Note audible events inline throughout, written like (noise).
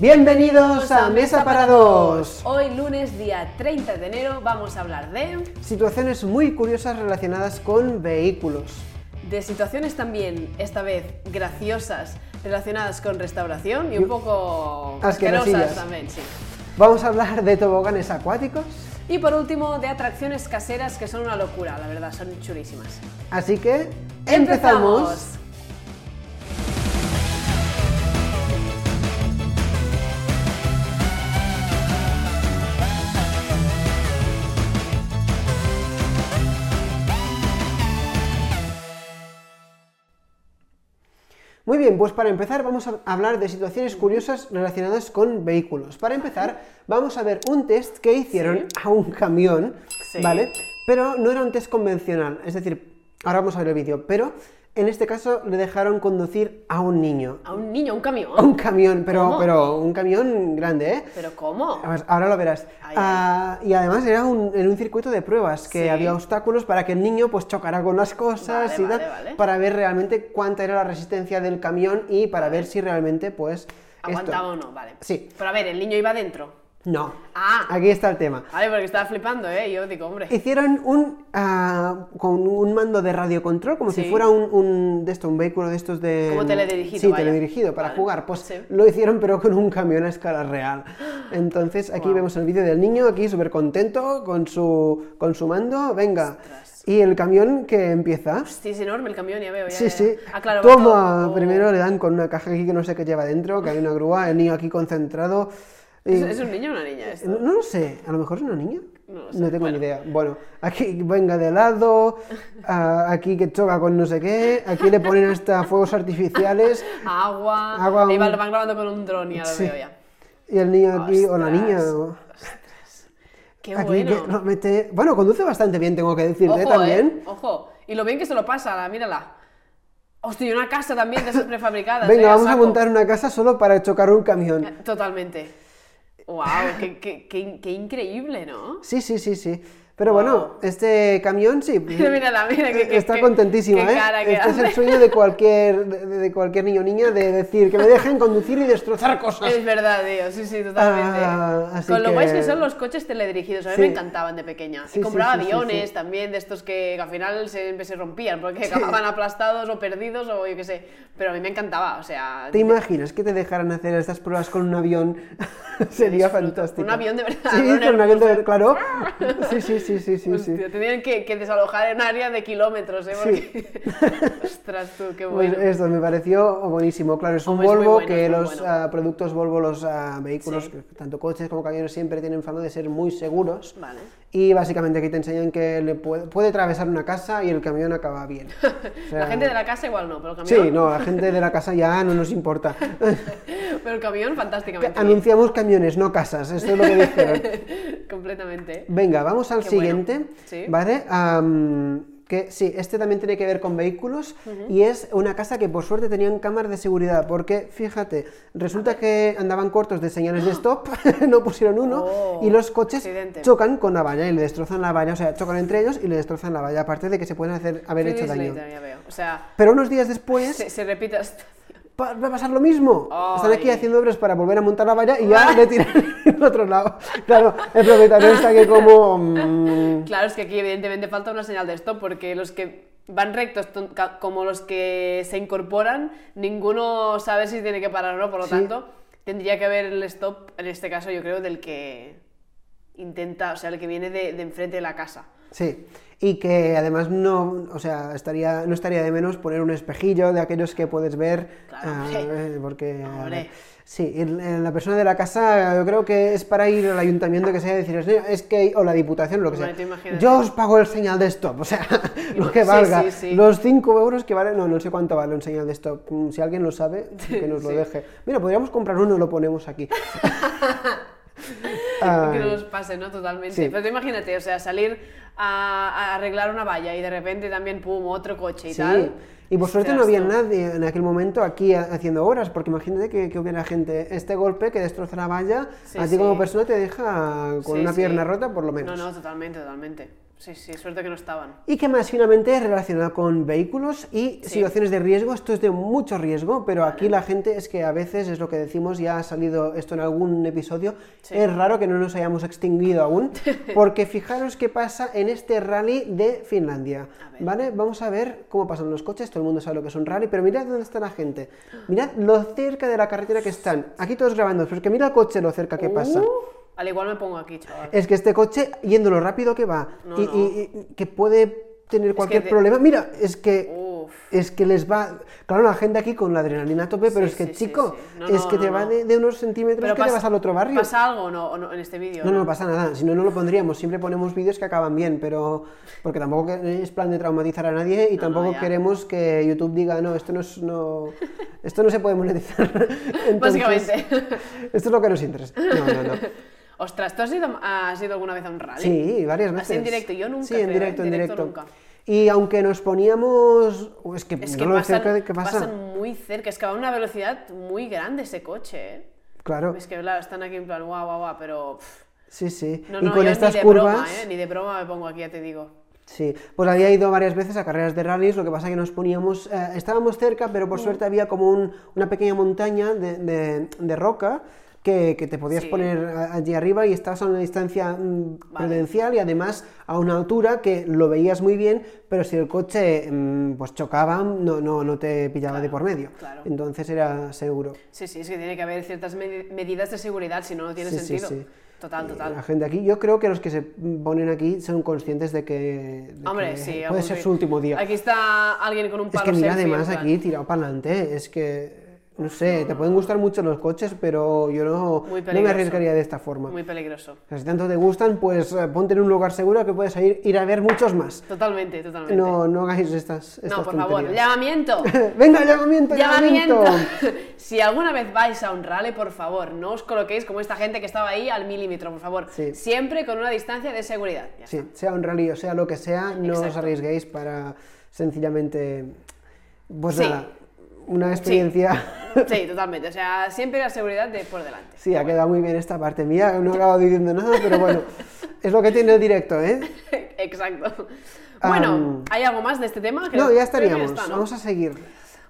Bienvenidos a Mesa para Dos. Hoy lunes día 30 de enero vamos a hablar de... Situaciones muy curiosas relacionadas con vehículos. De situaciones también, esta vez graciosas, relacionadas con restauración y un poco asquerosas también, sí. Vamos a hablar de toboganes acuáticos. Y por último, de atracciones caseras que son una locura, la verdad, son chulísimas. Así que empezamos. Muy bien, pues para empezar vamos a hablar de situaciones curiosas relacionadas con vehículos. Para empezar, vamos a ver un test que hicieron a un camión, Sí. ¿vale? Pero no era un test convencional, es decir, ahora vamos a ver el vídeo, pero en este caso le dejaron conducir a un niño, A un niño, a un camión. a un camión, pero, ¿Cómo? pero un camión grande, ¿eh? ¿Pero cómo? Ahora lo verás. Ay, Ah, y además era un, en un circuito de pruebas, que Sí. había obstáculos para que el niño pues chocara con las cosas Vale, y vale, vale. para ver realmente cuánta era la resistencia del camión y para ver si realmente pues... ¿Aguantaba esto- o no? Vale. Sí. Pero a ver, el niño iba dentro. No. Ah. Aquí está el tema. Vale, porque estaba flipando, ¿eh? Yo digo, hombre. Hicieron un ah, con un mando de radiocontrol, como si Sí. fuera un, un- de esto, un vehículo de estos de. Como teledirigido, Sí, vaya. teledirigido para Vale. jugar. Pues Sí. lo hicieron, pero con un camión a escala real. Entonces aquí Guau. vemos el vídeo del niño aquí súper contento con su con su mando. Venga. Ostras. Y el camión que empieza. Sí, es enorme el camión, ya veo. Ya, Sí, ya. sí. Ah, claro, Toma. todo- Primero le dan con una caja aquí que no sé qué lleva dentro, que hay una grúa, el niño aquí concentrado. Y- ¿Es, es un niño o una niña esto? no, no lo sé, a lo mejor es una niña. No lo sé, tengo bueno. ni idea. Bueno, aquí venga de lado, aquí que choca con no sé qué, aquí le ponen hasta fuegos artificiales (laughs) Agua. Agua, Ahí un- lo van grabando con un dron, ya lo Sí. veo ya. y el niño aquí, o la Ostras. niña, o- Qué aquí bueno. que mete... Bueno, conduce bastante bien, tengo que decirte Ojo, también. ¿eh? Ojo. Y lo bien que se lo pasa, la- mírala. Hostia, y una casa también de esas prefabricadas. Venga, ¿eh? vamos a montar una casa solo para chocar un camión. Totalmente. Wow, qué, qué- qué- increíble, ¿no? Sí, sí, sí, sí. Pero bueno, este camión sí. (laughs) Mira, mírala, mira, que- que- está que- contentísimo, qué ¿eh? que este es el sueño de cualquier, de, de cualquier niño o niña de decir que me dejen conducir y destrozar cosas. Es verdad, tío, sí, sí, totalmente. Ah, Con lo que- guays que son los coches teledirigidos, a mí Sí. me encantaban de pequeña. Sí, y compraba sí, aviones también, de estos que, que al final siempre se rompían, porque acababan aplastados o perdidos o yo qué sé. Pero a mí me encantaba, o sea... ¿Te imaginas que te dejaran hacer estas pruebas con un avión? (laughs) Sería fantástico. Un avión de verdad, Sí, con un avión de verdad, claro. (laughs) Sí, sí, sí, sí, sí. sí. Hostia, tenían que, que desalojar en área de kilómetros, ¿eh? Porque... (laughs) Ostras, tú, qué Pues bueno. esto me pareció buenísimo. Claro, es un es Volvo bueno, que los bueno. ah, productos Volvo, los ah, vehículos, Sí. tanto coches como camiones, siempre tienen fama de ser muy seguros. Vale. Y básicamente aquí te enseñan que le puede, puede atravesar una casa y el camión acaba bien. (laughs) O sea, La gente de la casa igual no, pero el camión... Sí, no, la gente de la casa ya no nos importa. (laughs) Pero el camión, fantásticamente. Anunciamos camiones, no casas, esto es lo que dijeron. (laughs) Completamente. Venga, vamos al Qué bueno. siguiente, Sí. ¿vale? Que sí, este también tiene que ver con vehículos y es una casa que por suerte tenían cámaras de seguridad, porque fíjate, resulta que andaban cortos de señales de stop, (laughs) no pusieron uno, Oh, y los coches accidente. chocan con la valla y le destrozan la valla, o sea, chocan entre ellos y le destrozan la valla, aparte de que se pueden hacer, haber hecho daño. later, ya veo. O sea, Pero unos días después (laughs) se, se repite va a pasar lo mismo. Están aquí Ay. haciendo obras para volver a montar la valla y ya (laughs) le tiran al otro lado. Claro, el propietario está que como... mm, Claro, es que aquí evidentemente falta una señal de stop porque los que van rectos como los que se incorporan, ninguno sabe si tiene que parar o no, por lo Sí. tanto, tendría que haber el stop, en este caso yo creo, del que intenta, o sea, el que viene de, de enfrente de la casa. Sí, y que además no, o sea, estaría, no estaría de menos poner un espejillo de aquellos que puedes ver, Claro, ah, eh, porque Hombre. ver, sí, la persona de la casa yo creo que es para ir al ayuntamiento que sea y decir, "Señor, es que, o la diputación, lo que sea, yo os pago el señal de stop, o sea, (laughs) lo que valga, sí, sí. los 5 euros que vale, no, no sé cuánto vale un señal de stop, si alguien lo sabe, (laughs) que nos lo deje. Mira, podríamos comprar uno y lo ponemos aquí. (laughs) que no nos pase, ¿no? Totalmente. Sí. Pero tú imagínate, o sea, salir a, a arreglar una valla y de repente también, pum, otro coche y Sí, tal. y por suerte no había nadie en aquel momento aquí ha- haciendo obras, porque imagínate que, que hubiera gente, este golpe que destroza la valla, Sí, a ti como persona te deja con una pierna rota por lo menos. No, no, totalmente, totalmente. Sí, sí, suerte que no estaban. ¿Y qué más? Finalmente relacionado con vehículos y situaciones de riesgo. Esto es de mucho riesgo, pero aquí la gente es que a veces, es lo que decimos, ya ha salido esto en algún episodio, es raro que no nos hayamos extinguido aún, (laughs) porque fijaros qué pasa en este rally de Finlandia. ¿Vale? Vamos a ver cómo pasan los coches, todo el mundo sabe lo que es un rally, pero mirad dónde está la gente. Mirad lo cerca de la carretera que están. Aquí todos grabando, pero es que mira el coche lo cerca que pasa. Al igual me pongo aquí, chaval. Es que este coche, yendo lo rápido que va, y, y- y que puede tener cualquier te- problema. Mira, es que, Uf. es que les va. Claro, la gente aquí con la adrenalina a tope, pero es que, sí, chico, sí. No, es que te va de, de unos centímetros Pero que te pas- vas al otro barrio. ¿Pasa algo o no, no en este vídeo? No, no, no pasa nada, si no, no lo pondríamos. Siempre ponemos vídeos que acaban bien, pero. Porque tampoco es plan de traumatizar a nadie y tampoco queremos que YouTube diga, no, esto no es. No, esto no se puede monetizar. (laughs) Entonces, Básicamente. Esto es lo que nos interesa. No, no, no. (laughs) Ostras, ¿tú has ido, has ido alguna vez a un rally? Sí, varias veces. ¿Así en directo? Yo nunca, Sí, en creo, ¿eh? directo, en Directo directo. nunca. Y aunque nos poníamos. Es que, Es no que de pasan, cerca de- ¿qué pasa? pasan muy cerca, es que va a una velocidad muy grande ese coche, ¿eh? Claro, Es que claro, están aquí en plan guau, guau, guau, pero... pff, sí, sí. No, y no, con yo estas ni de curvas. broma, ¿eh? Ni de broma me pongo aquí, ya te digo. Sí, pues había ido varias veces a carreras de rallies, lo que pasa que nos poníamos, eh, estábamos cerca, pero Mm. por suerte había como un- una pequeña montaña de, de- de roca que, que te podías Sí. poner allí arriba y estabas a una distancia mm, Vale. prudencial y además a una altura que lo veías muy bien, pero si el coche mm, pues chocaba, no, no, no te pillaba de por medio. claro. Entonces era seguro. Sí, sí, es que tiene que haber ciertas medi- medidas de seguridad, si no, no tiene Sí, sentido. sí. Total, La total. gente aquí, yo creo que los que se ponen aquí son conscientes de que, de Hombre, que sí. puede ser su último día. Aquí está alguien con un Es palo que mira, selfie, además aquí tirado para adelante, es que, no sé, te pueden gustar mucho los coches, pero yo no, no me arriesgaría de esta forma. Muy peligroso. O sea, si tanto te gustan, pues eh, ponte en un lugar seguro que puedes ir, ir a ver muchos más. Totalmente, totalmente. No, no hagáis estas, estas No, por favor, llamamiento. (laughs) Venga, llamamiento, ¡Llamamiento! llamamiento. (laughs) si alguna vez vais a un rally, por favor, no os coloquéis como esta gente que estaba ahí al milímetro, por favor. Sí. Siempre con una distancia de seguridad. Ya Sí, sea un rally o sea lo que sea, no os arriesguéis para sencillamente, pues Sí. nada, una experiencia... Sí, totalmente. O sea, siempre la seguridad de por delante. Sí, ha quedado muy bien esta parte mía, no he acabado diciendo nada, pero bueno, (laughs) es lo que tiene el directo, ¿eh? Exacto. Bueno, ¿hay algo más de este tema? No, Creo- ya creo que estaríamos, está, ¿no? vamos a seguir.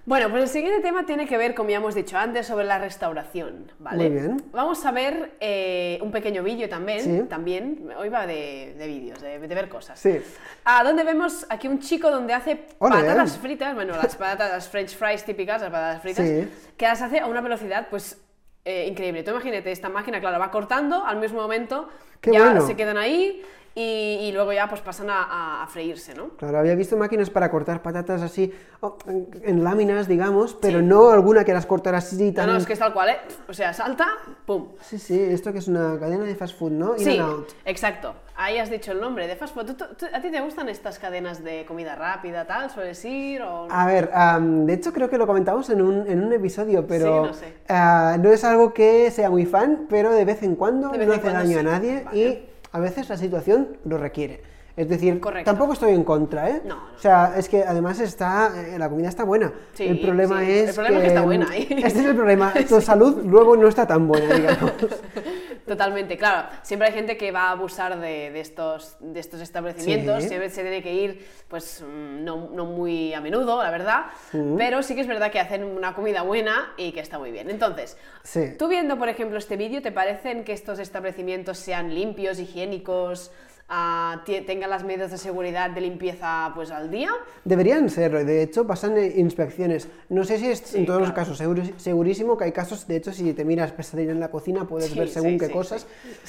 Bueno, pues el siguiente tema tiene que ver, como ya hemos dicho antes, sobre la restauración, ¿vale? Muy bien. Vamos a ver eh, un pequeño vídeo también, Sí. también, hoy va de, de vídeos, de, de ver cosas. Sí. Ah, donde vemos aquí un chico donde hace patatas fritas, bueno, las patatas, las french fries típicas, las patatas fritas, Sí. que las hace a una velocidad, pues, eh, increíble. Tú imagínate, esta máquina, claro, va cortando al mismo momento, Qué ya bueno. se quedan ahí y, y luego ya pues pasan a, a- freírse, ¿no? Claro, había visto máquinas para cortar patatas así, oh, en, en láminas, digamos, pero no alguna que las cortara así No, tan... no, es que es tal cual, ¿eh? O sea, salta, pum. Sí, sí, esto que es una cadena de fast food, ¿no? In Sí, and out. exacto. Ahí has dicho el nombre de fast food. ¿Tú- tú- tú- ¿A ti te gustan estas cadenas de comida rápida, tal? ¿Sueles ir o no? A ver, am, de hecho creo que lo comentamos en un, en un episodio, pero Sí, no sé. ah, no es algo que sea muy fan, pero de vez en cuando vez no en hace cuando daño sí. a nadie Vale. y a veces la situación lo requiere. Es decir, Correcto. tampoco estoy en contra, ¿eh? No, no. O sea, es que además está, eh, la comida está buena. Sí, el problema sí. es El problema es que está buena, ¿eh? (laughs) Este es el problema. (laughs) Tu salud luego no está tan buena, digamos. (laughs) Totalmente, claro. Siempre hay gente que va a abusar de, de estos, de estos establecimientos. Sí. Siempre se tiene que ir, pues, mm, no, no muy a menudo, la verdad. Pero sí que es verdad que hacen una comida buena y que está muy bien. Entonces, Sí. tú viendo, por ejemplo, este vídeo, ¿te parecen que estos establecimientos sean limpios, higiénicos, ah, tie- tengan las medidas de seguridad de limpieza pues al día? Deberían serlo, y de hecho pasan eh, inspecciones. No sé si es en todos los casos, seguro- segurísimo que hay casos, de hecho, si te miras pesadilla en la cocina puedes Sí, ver según qué sí, cosas,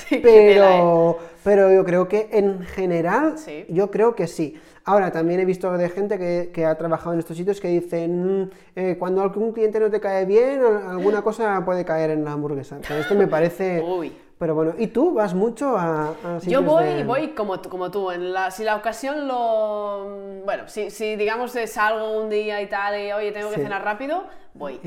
qué (laughs) pero, pero yo creo que en general, Sí. yo creo que sí. Ahora, también he visto de gente que, que ha trabajado en estos sitios que dicen, "Mm, eh, cuando algún cliente no te cae bien, al- alguna cosa puede caer en la hamburguesa. Pero esto me parece... (laughs) Uy. Pero bueno, ¿y tú vas mucho a, a Yo voy, de- voy como tú, como tú. En la, si la ocasión lo. Bueno, si, si digamos salgo un día y tal, y oye, tengo que Sí. cenar rápido, voy.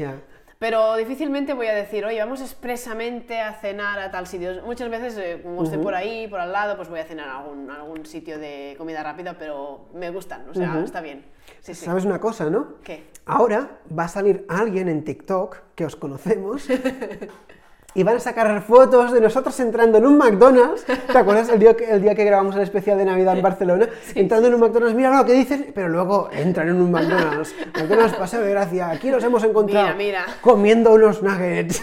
Pero difícilmente voy a decir, oye, vamos expresamente a cenar a tal sitio. Muchas veces, eh, como estoy por ahí, por al lado, pues voy a cenar a algún, a algún sitio de comida rápida, pero me gustan, o sea, está bien. Sí, sí. ¿Sabes una cosa, no? ¿Qué? Ahora va a salir alguien en TikTok que os conocemos (laughs) y van a sacar fotos de nosotros entrando en un McDonald's. ¿Te acuerdas el día que, el día que grabamos el especial de Navidad en Barcelona? entrando en un McDonald's, mira lo que dicen, pero luego entran en un McDonald's. (laughs) McDonald's Paseo de Gracia, aquí los hemos encontrado Mira, mira. comiendo unos nuggets.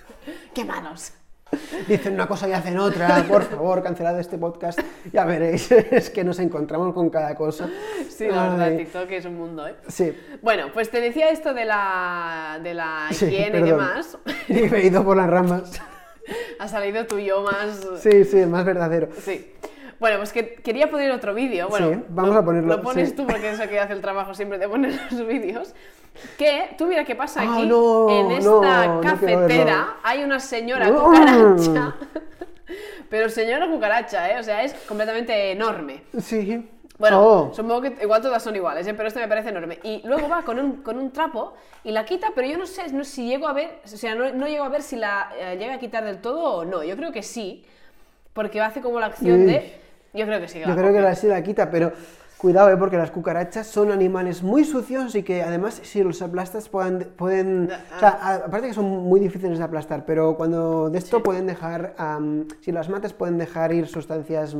(laughs) ¡Qué manos! (laughs) Dicen una cosa y hacen otra, por favor, cancelad este podcast. Ya veréis, (laughs) es que nos encontramos con cada cosa. Sí, la verdad, Ay, TikTok es un mundo, ¿eh? Sí. Bueno, pues te decía esto de la, de la Sí, higiene y demás. (laughs) Y me he ido por las ramas. Ha salido tu yo más... Sí, sí, más verdadero. Sí. Bueno, pues que quería poner otro vídeo. Bueno, Sí, vamos lo- a ponerlo, Lo pones sí. tú porque es el que hace el trabajo siempre de poner (laughs) los vídeos. Que tú mira qué pasa Ah, aquí. no, en no, esta no cafetera hay una señora No. cucaracha. (laughs) Pero señora cucaracha, ¿eh? O sea, es completamente enorme. Sí. Bueno, Oh. supongo que igual todas son iguales, ¿eh? pero este me parece enorme. Y luego va con un, con un trapo y la quita, pero yo no sé no, si llego a ver, o sea, no, no llego a ver si la eh, llega a quitar del todo o no. Yo creo que sí, porque hace como la acción Uy. de... Yo creo que sí. que Yo creo que sí la quita, pero cuidado, ¿eh? porque las cucarachas son animales muy sucios y que además si los aplastas pueden... pueden o sea, a- aparte que son muy difíciles de aplastar, pero cuando de esto pueden dejar, am, si las matas pueden dejar ir sustancias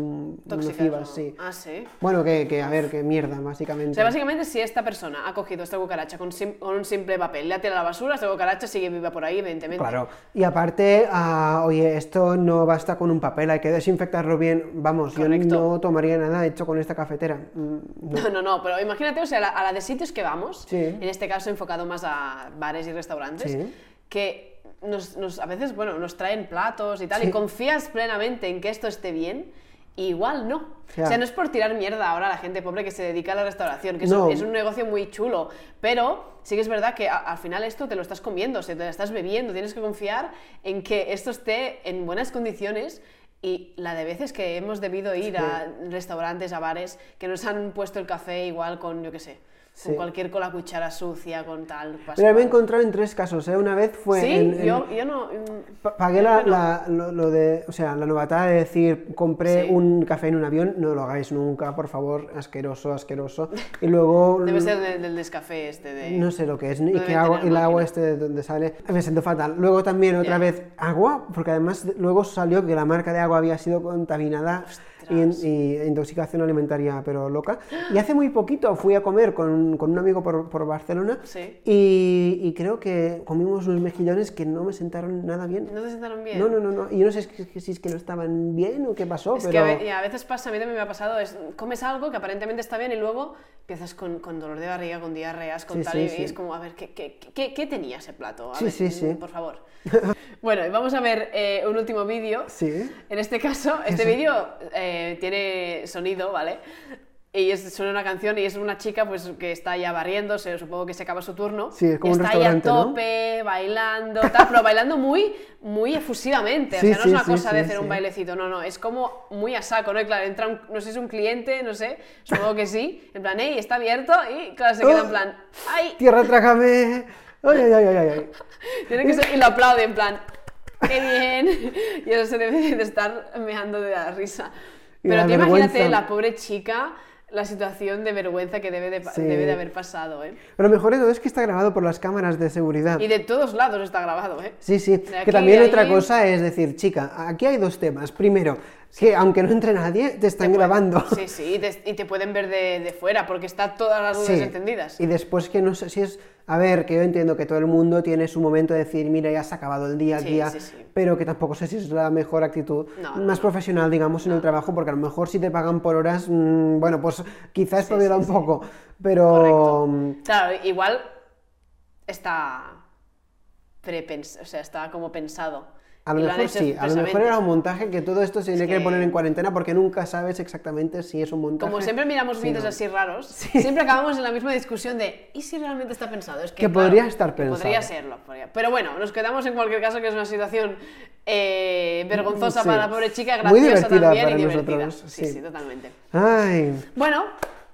Tóxicas, nocivas, ¿no? sí. Ah, sí. Bueno, que, que, a ver, que mierda, O básicamente. sea, básicamente si esta persona ha cogido esta cucaracha con, sim- con un simple papel, le ha tirado a la basura, esta cucaracha sigue viva por ahí, evidentemente. Claro, y aparte, ah, oye, esto no basta con un papel, hay que desinfectarlo bien. Vamos, Correcto. yo no tomaría nada hecho con esta cafetera. Mm, no. No, no, no, pero imagínate, o sea, a la, a la de sitios que vamos, Sí. en este caso enfocado más a bares y restaurantes, Sí. que nos, nos- a veces, bueno, nos traen platos y tal, Sí. y confías plenamente en que esto esté bien, y igual no. Ya. O sea, no es por tirar mierda ahora a la gente pobre que se dedica a la restauración, que es, No. un, es un negocio muy chulo, pero sí que es verdad que a- al final esto te lo estás comiendo, o sea, te lo estás bebiendo, tienes que confiar en que esto esté en buenas condiciones y la de veces que hemos debido ir a restaurantes, a bares, que nos han puesto el café igual con, yo qué sé, con Sí. cualquier con la cuchara sucia, con tal. Pero me he pascual. encontrado en tres casos, ¿eh? Una vez fue Sí, en- en- yo, yo no. mm, Pa- Pagué la, la- lo, lo de, o sea, la novatada de decir, compré Sí. un café en un avión, no lo hagáis nunca, por favor, asqueroso, asqueroso. Y luego, (laughs) Debe ser del, del descafé este de. no sé lo que es, y deben que agua, el agua este de donde sale, me siento fatal. Luego también otra Ya. vez agua, porque además de- luego salió que la marca de agua había sido contaminada y, y intoxicación alimentaria, pero loca. Y hace muy poquito fui a comer con, con un amigo por, por Barcelona Sí. y, y creo que comimos unos mejillones que no me sentaron nada bien. ¿No te sentaron bien? No, no, no, no. Y yo no sé si es que, que no estaban bien o qué pasó, Es que pero... y a veces pasa, a mí también me ha pasado, es comes algo que aparentemente está bien y luego empiezas con, con dolor de barriga, con diarreas, con Sí, tal, sí, y, sí. es como, a ver, ¿qué, qué, qué, qué tenía ese plato? A Sí, ver, sí, sí. Por favor. (laughs) bueno, y vamos a ver eh, un último vídeo. Sí. En este caso, este vídeo eh, tiene sonido, ¿vale? Y es, suena una canción y es una chica pues que está ya barriéndose, supongo que se acaba su turno. Sí, es como y un está ahí a restaurante, ¿no? tope, bailando, tal, pero bailando muy, muy efusivamente. Sí, o sea, no sí, es una sí, cosa de hacer un bailecito, no, no, es como muy a saco, ¿no? Y claro, entra un, no sé si es un cliente, no sé, supongo que sí, en plan, hey, está abierto, y claro, se queda en Oh. plan, ay, Tierra, trágame. Ay, ay, ay, ay, ay. (laughs) tiene que ser, y lo aplaude en plan, qué bien, (laughs) y eso se debe de estar meando de la risa. Pero tú imagínate la pobre chica, la situación de vergüenza que debe de, Sí. debe de haber pasado, ¿eh? Pero lo mejor de todo es que está grabado por las cámaras de seguridad. Y de todos lados está grabado, ¿eh? Sí, sí. Aquí, que también otra cosa es decir, chica, aquí hay dos temas. Primero, que aunque no entre nadie, te están Te pueden- grabando. (laughs) Sí, sí, y te, y te pueden ver de, de fuera porque está todas las luces Sí. encendidas. Y después que no sé si es... A ver, que yo entiendo que todo el mundo tiene su momento de decir, mira, ya se ha acabado el día, el Sí, día, sí, sí. pero que tampoco sé si es la mejor actitud, No, no, más profesional, digamos, en el trabajo, porque a lo mejor si te pagan por horas, mm, bueno, pues quizás espabila un poco, pero... mm, Claro, igual está prepens o sea, está como pensado. A lo mejor sí, a lo mejor era un montaje que todo esto se tiene que... que- poner en cuarentena porque nunca sabes exactamente si es un montaje. Como siempre miramos Sí, vídeos no. así raros, siempre acabamos en la misma discusión de ¿y si realmente está pensado? Es que, Que claro, podría estar que Podría pensado. serlo. podría. Pero bueno, nos quedamos en cualquier caso que es una situación eh, vergonzosa Sí. para la pobre chica, Muy graciosa divertida también para y divertida. nosotros, Sí, sí. sí, totalmente. Ay, Bueno,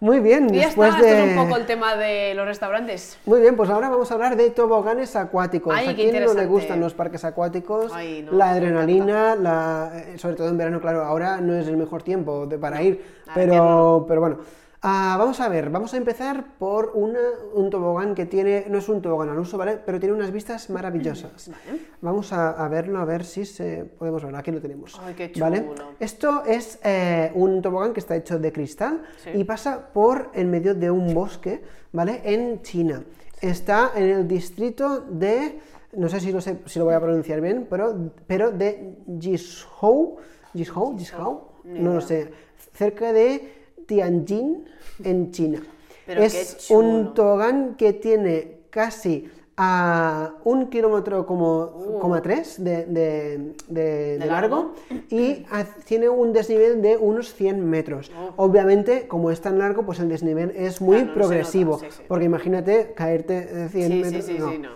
muy bien, y ya después está, de... un poco el tema de los restaurantes. Muy bien, pues ahora vamos a hablar de toboganes acuáticos. Ay, ¿A quién no le gustan los parques acuáticos? Ay, no, la adrenalina, la, eh, sobre todo en verano, claro, ahora no es el mejor tiempo de- para ir, pero, pero bueno. Ah, vamos a ver, vamos a empezar por una- un tobogán que tiene, no es un tobogán al uso, ¿vale? Pero tiene unas vistas maravillosas. Vale. Vamos a, a verlo, a ver si se podemos ver. Aquí lo tenemos. Ay, qué ¿vale? chulo. Esto es eh, un tobogán que está hecho de cristal Sí. y pasa por en medio de un bosque, ¿vale? En China. Está en el distrito de, no sé si lo, sé, si lo voy a pronunciar bien, pero, pero de Jishou, Jishou, Jishou, no lo sé, cerca de Tianjin, en China. Pero es un tobogán que tiene casi a un kilómetro como, coma tres de, de- de- de largo, y tiene un desnivel de unos 100 metros. Oh. Obviamente, como es tan largo, pues el desnivel es muy Claro, no progresivo, nota, sí, sí. porque imagínate caerte de 100 Sí, sí, metros. sí, no.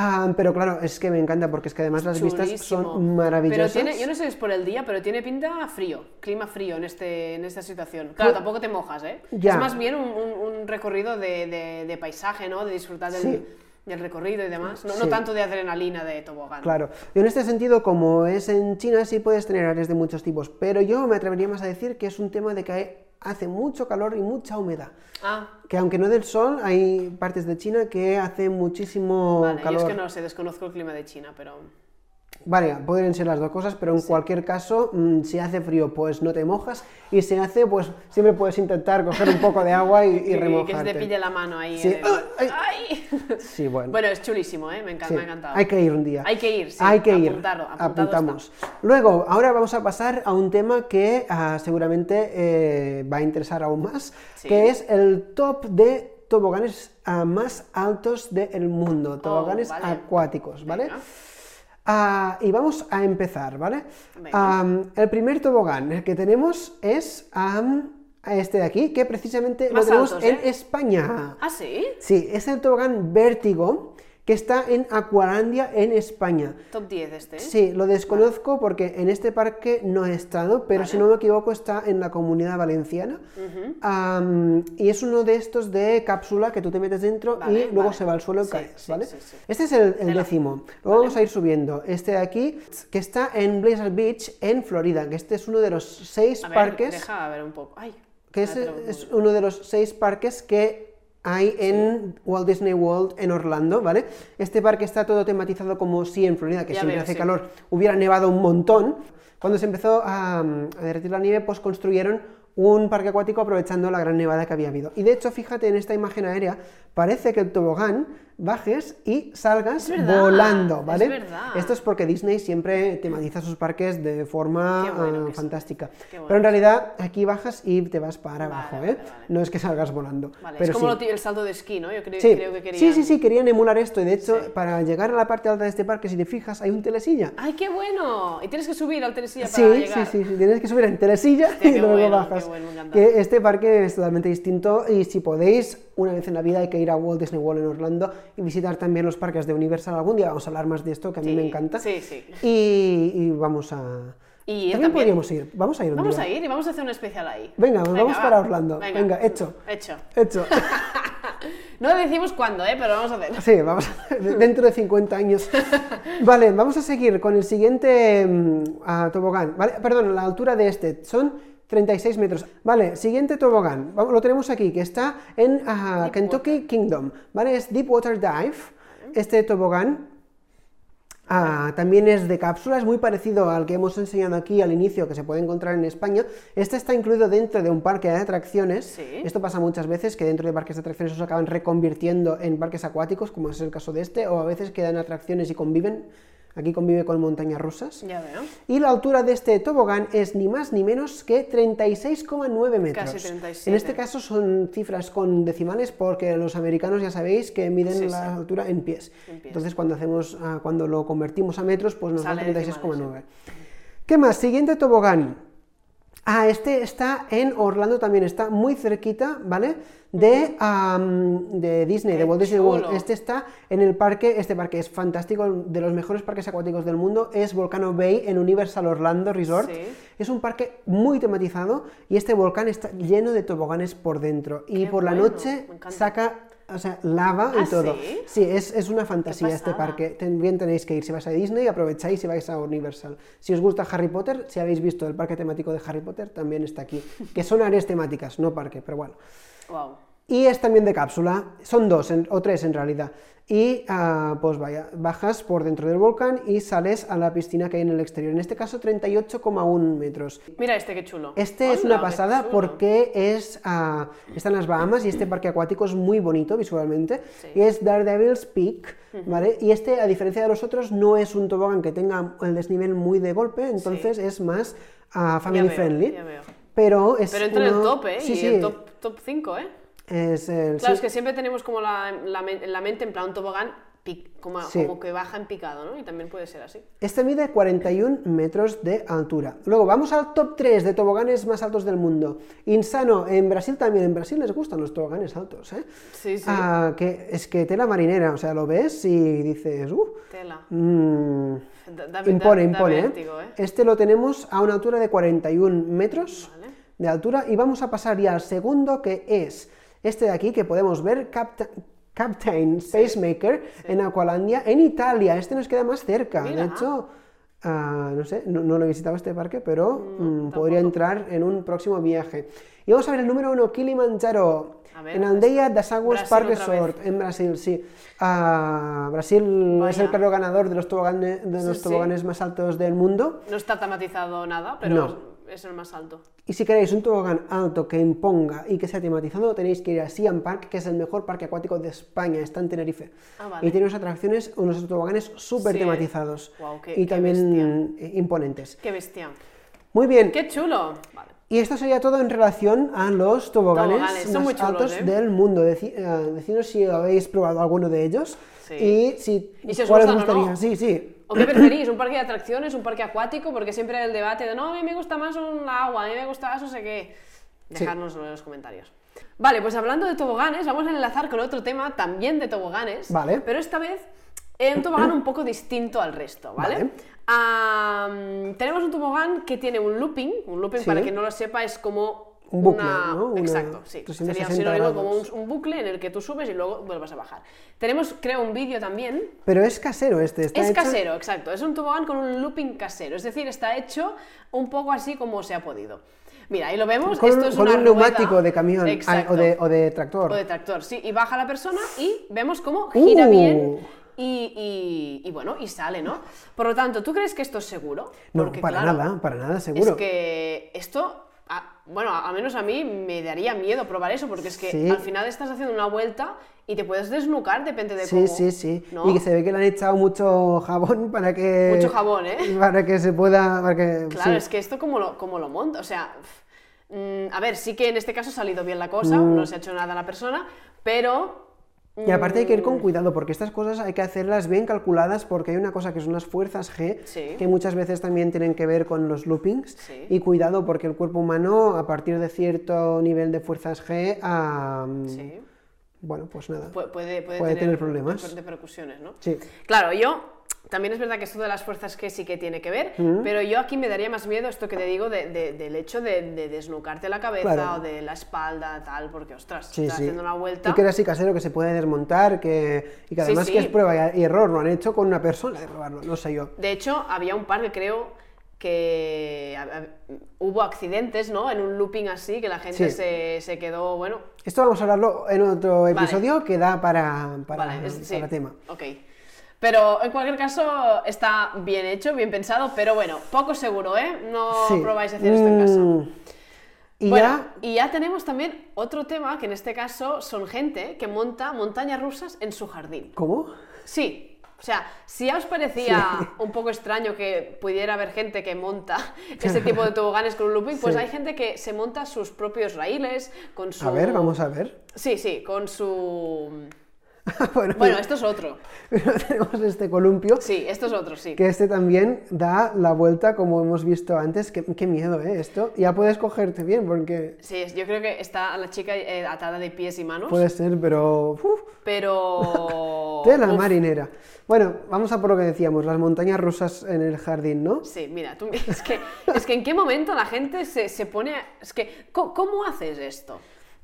Ah, pero claro, es que me encanta porque es que además las vistas Chulísimo. son maravillosas. Pero tiene, yo no sé si es por el día, pero tiene pinta frío, clima frío en, este, en esta situación. Claro, tampoco te mojas, ¿eh? Ya. Es más bien un, un- un recorrido de, de- de paisaje, ¿no? De disfrutar del, Sí. recorrido y demás. No, no Sí. tanto de adrenalina de tobogán. Claro, y en este sentido, como es en China, sí puedes tener áreas de muchos tipos, pero yo me atrevería más a decir que es un tema de que hace mucho calor y mucha humedad. Ah, Que aunque no del sol, hay partes de China que hace muchísimo vale. Yo calor. es que no sé, desconozco el clima de China, pero... Vale, pueden ser las dos cosas, pero en cualquier caso, mm, si hace frío, pues no te mojas, y si hace, pues siempre puedes intentar coger un poco de agua y, y (laughs) que, que remojarte. se te pille la mano ahí. Sí. en el-. ¡Ay! ¡Ay! Sí, bueno. Bueno, es chulísimo, ¿eh? Me, encanta, Sí, me ha encantado. Hay que ir un día. Hay que ir, sí. Hay que ir. Apuntado Apuntamos. Luego, ahora vamos a pasar a un tema que ah, seguramente eh, va a interesar aún más, que es el top de toboganes ah, más altos del mundo, toboganes Oh, vale. acuáticos, ¿vale? Venga. Ah, y vamos a empezar, ¿vale? Am, el primer tobogán que tenemos es este de aquí, que precisamente lo tenemos altos, en ¿eh? España. ¿Ah, sí? Sí, es el tobogán Vértigo, que está en Aqualandia, en España. Top 10 este, ¿eh? Sí, lo desconozco porque en este parque no he estado, pero si no me equivoco está en la comunidad valenciana. Y es uno de estos de cápsula que tú te metes dentro Vale, y luego se va al suelo y Sí, caes, ¿vale? sí, sí. Este es el, décimo. Luego vamos a ir subiendo. Este de aquí, que está en Blizzard Beach, en Florida, que este es uno de los seis A ver, parques deja ver un poco. Ay, que es uno de los seis parques que hay en Walt Disney World en Orlando, ¿vale? Este parque está todo tematizado como si en Florida, que Ya siempre veo, hace sí. calor, hubiera nevado un montón. Cuando se empezó a, a derretir la nieve, pues construyeron un parque acuático aprovechando la gran nevada que había habido. Y de hecho, fíjate en esta imagen aérea, parece que el tobogán bajes y salgas Es verdad, volando, es ¿vale? verdad. Esto es porque Disney siempre tematiza sus parques de forma bueno ah, es. fantástica. Bueno Pero en realidad aquí bajas y te vas para Vale, abajo, ¿eh? vale. No es que salgas volando. Pero es como sí. el salto de esquí, ¿no? Yo creo, Sí. creo que querían... sí, sí, sí, querían emular esto. Y de hecho, para llegar a la parte alta de este parque, si te fijas, hay un telesilla. ¡Ay, qué bueno! Y tienes que subir al telesilla Sí, para sí, llegar. sí, sí, tienes que subir en telesilla y luego bueno, bajas. bueno, este parque es totalmente distinto y si podéis, una vez en la vida hay que ir a Walt Disney World en Orlando y visitar también los parques de Universal algún día. Vamos a hablar más de esto, que a mí Sí, me encanta. sí, sí. Y, y vamos a... Y también, también. podríamos ir. Vamos a ir un Vamos día. a ir y vamos a hacer un especial ahí. Venga, nos vamos va. para Orlando. Venga, hecho. Hecho. Hecho. (laughs) No decimos cuándo, ¿eh? Pero vamos a hacer. Sí, vamos a- dentro de 50 años. (laughs) Vale, vamos a seguir con el siguiente mm, tobogán. Vale, perdón, la altura de este son 36 metros. Vale, siguiente tobogán. Lo tenemos aquí, que está en ah, Kentucky Kingdom. Vale, es Deepwater Dive. Este tobogán Ah, también es de cápsula, es muy parecido al que hemos enseñado aquí al inicio, que se puede encontrar en España. Este está incluido dentro de un parque de atracciones. Sí. Esto pasa muchas veces, que dentro de parques de atracciones se acaban reconvirtiendo en parques acuáticos, como es el caso de este, o a veces quedan atracciones y conviven. Aquí convive con montañas rusas. Ya veo. Y la altura de este tobogán es ni más ni menos que 36,9 metros. Casi 37. En este caso son cifras con decimales porque los americanos ya sabéis que miden Sí, la sí. altura en pies. En pies. Entonces cuando hacemos ah, cuando lo convertimos a metros pues nos da Sale 36,9. ¿Qué más? Siguiente tobogán. Ah, este está en Orlando también, está muy cerquita, ¿vale? De, de Disney, Qué de Walt Disney World. Este está en el parque, este parque es fantástico, de los mejores parques acuáticos del mundo, es Volcano Bay en Universal Orlando Resort. Sí. Es un parque muy tematizado y este volcán está lleno de toboganes por dentro. Y Qué por la noche saca o sea, lava y ¿Ah, todo. sí? es, es una fantasía este parque. También tenéis que ir. Si vais a Disney, aprovecháis y vais a Universal. Si os gusta Harry Potter, si habéis visto el parque temático de Harry Potter, también está aquí. Que son áreas temáticas, no parque, pero bueno. Wow. Y es también de cápsula, son dos en- o tres en realidad. Y ah, pues vaya, bajas por dentro del volcán y sales a la piscina que hay en el exterior. En este caso 38,1 metros. Mira este, qué chulo. Este es una pasada porque es, ah, está en las Bahamas y este parque acuático es muy bonito visualmente. Sí. Y es Daredevil's Peak, ¿vale? Y este, a diferencia de los otros, no es un tobogán que tenga el desnivel muy de golpe, entonces es más ah, Ya family veo, friendly. ya veo. Pero es Pero entra en el top, ¿eh? Sí, y sí, el top, top 5, ¿eh? Es el- Claro, sí. es que siempre tenemos como la, la men- en la mente en plan tobogán como, Sí. como que baja en picado, ¿no? Y también puede ser así. Este mide 41 metros de altura. Luego vamos al top 3 de toboganes más altos del mundo. Insano, en Brasil también. En Brasil les gustan los toboganes altos, ¿eh? Sí, sí. Ah, que es que tela marinera, o sea, lo ves y dices, uh, Tela. mm, Da- da- da- impone, da impone, ¿eh? vértigo, ¿eh? Este lo tenemos a una altura de 41 metros Vale. de altura y vamos a pasar ya al segundo que es este de aquí que podemos ver, Capta- Captain Spacemaker en Aqualandia, en Italia. Este nos queda más cerca. Mira. De hecho, ah, no sé, no, no lo he visitado este parque, pero mm, podría entrar en un próximo viaje. Y vamos a ver el número uno, Kilimanjaro. Ver, en Aldeia das Aguas Park. Resort, en Brasil, sí. Ah, Brasil es Vaya. el claro ganador de los toboganes, de Sí, los sí. toboganes más altos del mundo. No está tematizado nada, pero No. Es, el más alto. Y si queréis un tobogán alto que imponga y que sea tematizado, tenéis que ir a Siam Park, que es el mejor parque acuático de España, está en Tenerife. Ah, vale. Y tiene unas atracciones, unos toboganes súper Sí. tematizados qué- y qué también eh, imponentes. Qué bestia. Muy bien, Qué chulo. Vale. y esto sería todo en relación a los toboganes, más chulos, altos ¿eh? del mundo. Deci- eh, decidnos si habéis probado alguno de ellos Sí. y si Y si os cuál os gustan o no. gustaría. Sí, sí. ¿O qué preferís? (clears throat) ¿Un parque de atracciones? ¿Un parque acuático? Porque siempre hay el debate de no, a mí me gusta más un agua, a mí me gusta más no sé qué. Dejárnoslo en los comentarios. Vale, pues hablando de toboganes, vamos a enlazar con otro tema también de toboganes. Vale. Pero esta vez eh, un tobogán un poco distinto al resto, ¿vale? Tenemos un tobogán que tiene un looping. Un looping, Sí. para quien no lo sepa, es como Un bucle, una... ¿no? Una Exacto, sí. 360 Sería sinónimo como un, bucle en el que tú subes y luego vuelvas a bajar. Tenemos, creo, un vídeo también Pero es casero este. Está es hecho- casero, exacto. Es un tobogán con un looping casero. Es decir, está hecho un poco así como se ha podido. Mira, ahí lo vemos. Con, Esto es con una un rueda- neumático de camión ah, o, de, o de tractor. O de tractor, sí. Y baja la persona y vemos cómo gira Uh. bien y, y- y bueno, y sale, ¿no? Por lo tanto, ¿tú crees que esto es seguro? No, Porque, para claro, nada, para nada, seguro. Es que esto, a- bueno, al menos a mí me daría miedo probar eso, porque es que Sí. al final estás haciendo una vuelta y te puedes desnucar, depende de Sí, cómo. sí, sí. ¿no? Y que se ve que le han echado mucho jabón (laughs) para que. Mucho jabón, ¿eh? (laughs) Para que se pueda. Para que, Claro, sí. es que esto como lo, como lo monta, o sea, mm, a ver, sí que en este caso ha salido bien la cosa, Mm. no se ha hecho nada a la persona, pero... Y aparte hay que ir con cuidado, porque estas cosas hay que hacerlas bien calculadas, porque hay una cosa que son las fuerzas G, Sí. que muchas veces también tienen que ver con los loopings. Sí. Y cuidado, porque el cuerpo humano, a partir de cierto nivel de fuerzas G, Sí, bueno, pues nada. pu- puede, puede, Puede tener problemas. reper- repercusiones, ¿no? Sí. Claro, yo... También es verdad que esto de las fuerzas que sí que tiene que ver, Mm. pero yo aquí me daría más miedo esto que te digo de- de- del hecho de, de desnucarte la cabeza Claro. o de la espalda, tal, porque ostras, Sí, estás sí. haciendo una vuelta. Y que era así casero, que se puede desmontar, que, y que Sí, además sí. que es prueba y error, lo han hecho con una persona de probarlo, no sé yo. De hecho, había un par que creo que hubo accidentes, ¿no? En un looping así, que la gente Sí. se, se quedó, bueno, Esto vamos a hablarlo en otro episodio que da para, para, vale, es- sí, para tema. Ok. Pero en cualquier caso está bien hecho, bien pensado, pero bueno, poco seguro, ¿eh? No Sí. probáis hacer esto en casa. Mm. Y Bueno, ya, y ya tenemos también otro tema, que en este caso son gente que monta montañas rusas en su jardín. ¿cómo? Sí, o sea, si ya os parecía un poco extraño que pudiera haber gente que monta (laughs) ese tipo de toboganes con un looping, pues Sí. hay gente que se monta sus propios raíles con su... A ver, vamos a ver. Sí, sí, con su... (laughs) bueno, Bueno, esto es otro. (laughs) tenemos este columpio, Sí, esto es otro, sí. que este también da la vuelta como hemos visto antes. Qué, qué miedo, ¿eh? Esto. Ya puedes cogerte bien, porque Sí, yo creo que está la chica eh, atada de pies y manos, puede ser, pero... uf, pero... (laughs) tela Uf, marinera. Bueno, vamos a por lo que decíamos, las montañas rusas en el jardín, ¿no? Sí, mira, tú, es, que, es que en qué momento la gente se, se pone... a- Es que, ¿cómo, cómo haces esto?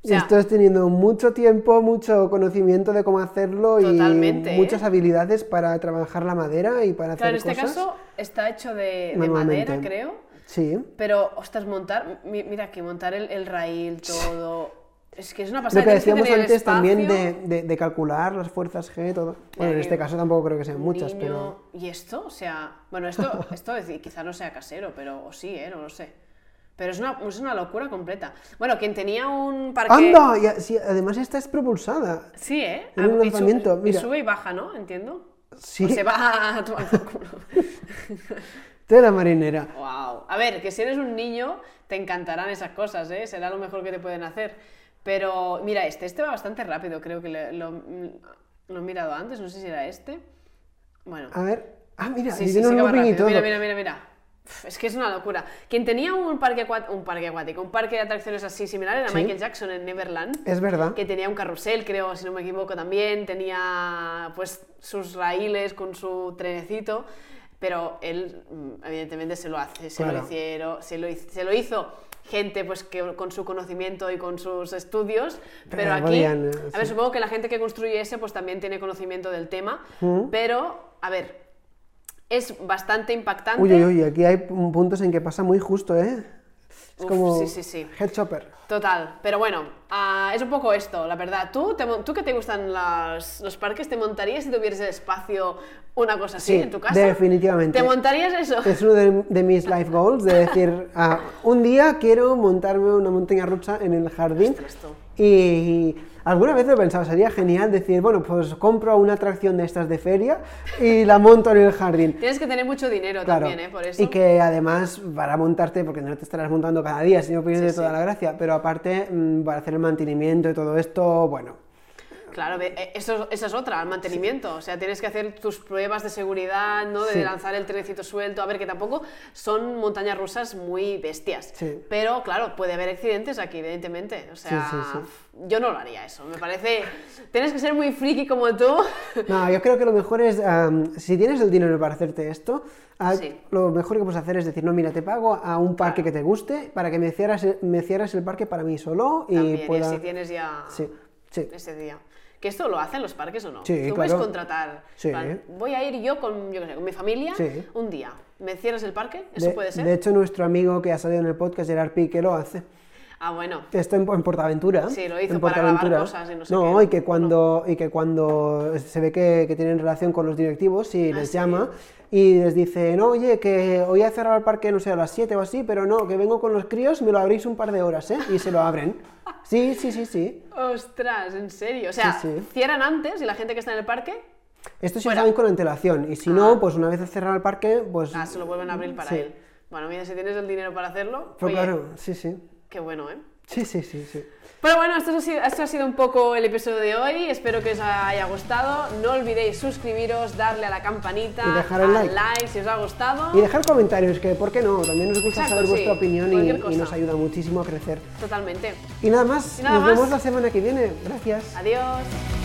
O sea, Esto es teniendo mucho tiempo, mucho conocimiento de cómo hacerlo Totalmente, y ¿eh? muchas habilidades para trabajar la madera y para claro, en hacer este cosas. caso está hecho de, madera, creo. Sí. Pero, ostras, montar, mi- mira que montar el, el raíl, todo. Es que es una Lo pasada. que tienes decíamos antes también de, de- de calcular las fuerzas G, todo. Bueno, en que este caso tampoco creo que sean muchas, niño- pero. ¿Y esto? O sea, bueno, esto, esto quizá no sea casero, pero o sí, ¿eh? No lo sé. Pero es una, es una locura completa. Bueno, quien tenía un parque... ¡Anda! Y sí, además esta es propulsada. Sí, ¿eh? En un y lanzamiento, y sube y baja, ¿no? Entiendo. Sí, O se va a tomar por culo. (laughs) tela marinera. Wow. A ver, que si eres un niño, te encantarán esas cosas, ¿eh? Será lo mejor que te pueden hacer. Pero mira este, este va bastante rápido, creo que lo, lo he mirado antes, no sé si era este. Bueno, A ver. Ah, mira, sí, sí, rápido. todo. Mira, mira, mira, mira. Es que es una locura. Quien tenía un parque, un parque acuático, un parque de atracciones así similar era Sí. Michael Jackson en Neverland. Es verdad. que tenía un carrusel, creo, si no me equivoco también, tenía pues sus raíles con su trenecito, pero él mm, evidentemente se lo hace, se Claro. lo hicieron, se lo, hizo, se lo hizo gente pues que con su conocimiento y con sus estudios, pero, Pero aquí, podían, a ver, supongo que la gente que construye ese pues también tiene conocimiento del tema, pero a ver, es bastante impactante. Uy, uy, uy, aquí hay puntos en que pasa muy justo, ¿eh? Es Uf, como sí, sí, sí. head chopper. Total, pero bueno, ah, es un poco esto, la verdad. ¿Tú, te ¿Tú que te gustan las- los parques, te montarías si tuvieras el espacio una cosa así Sí, en tu casa? definitivamente. ¿Te montarías eso? Es uno de, de mis life goals, de decir, (laughs) ah, un día quiero montarme una montaña rusa en el jardín. Ostras, tú. Y alguna vez lo he pensado, sería genial decir, bueno, pues compro una atracción de estas de feria y la monto en el jardín. Tienes que tener mucho dinero Claro, también, ¿eh? Por eso. y que además para montarte, porque no te estarás montando cada día, si no pierdes Sí, toda sí. la gracia, pero aparte mm, para hacer el mantenimiento y todo esto, bueno, Claro, eh, eso, eso es otra, el mantenimiento. O sea, tienes que hacer tus pruebas de seguridad, ¿no? De Sí. lanzar el trenecito suelto. A ver, que tampoco son montañas rusas muy bestias. Sí. Pero, claro, puede haber accidentes aquí, evidentemente. O sea, Sí, sí, yo no lo haría eso. Me parece... Tienes que ser muy friki como tú. (laughs) No, yo creo que lo mejor es, si tienes el dinero para hacerte esto, ah, Sí. lo mejor que puedes hacer es decir, no, mira, te pago a un parque que te guste para que me cierras, el- me cierras el parque para mí solo y También, y pueda... así tienes ya Sí, sí. ese día. ¿Que esto lo hacen los parques o no? Sí, Tú puedes contratar. Sí. en plan, voy a ir yo con, yo qué sé, con mi familia Sí. un día. ¿Me cierras el parque? ¿Eso De, puede ser? de hecho, nuestro amigo que ha salido en el podcast, Gerard Pique, lo hace. Ah, bueno. Esto en, en Portaventura. Sí, lo hizo en para grabar Portaventura. cosas y no sé No, qué. y que cuando, y que cuando se ve que, que tienen relación con los directivos, sí, Ah, les sí. llama y les dice, no, oye, que hoy a cerrar el parque, no sé, a las 7 o así, pero no, que vengo con los críos, me lo abrís un par de horas, ¿eh? Y se lo abren. Sí, sí, sí, sí. Ostras, en serio. O sea, Sí, sí. cierran antes y la gente que está en el parque, Esto sí saben con antelación, y si no, pues una vez cerrado el parque, pues... ah, se lo vuelven a abrir para Sí. él. Bueno, mira, si tienes el dinero para hacerlo, Pues oye, claro, sí, sí. Qué bueno, ¿eh? Sí, sí, sí, sí. Pero bueno, esto ha, sido, esto ha sido un poco el episodio de hoy. Espero que os haya gustado. No olvidéis suscribiros, darle a la campanita, Y dejar el al like. si os ha gustado. Y dejar comentarios, que ¿por qué no? También nos gusta Exacto, saber vuestra opinión y, nos ayuda muchísimo a crecer. Totalmente. Y nada más, Y nada nos más. vemos la semana que viene. Gracias. Adiós.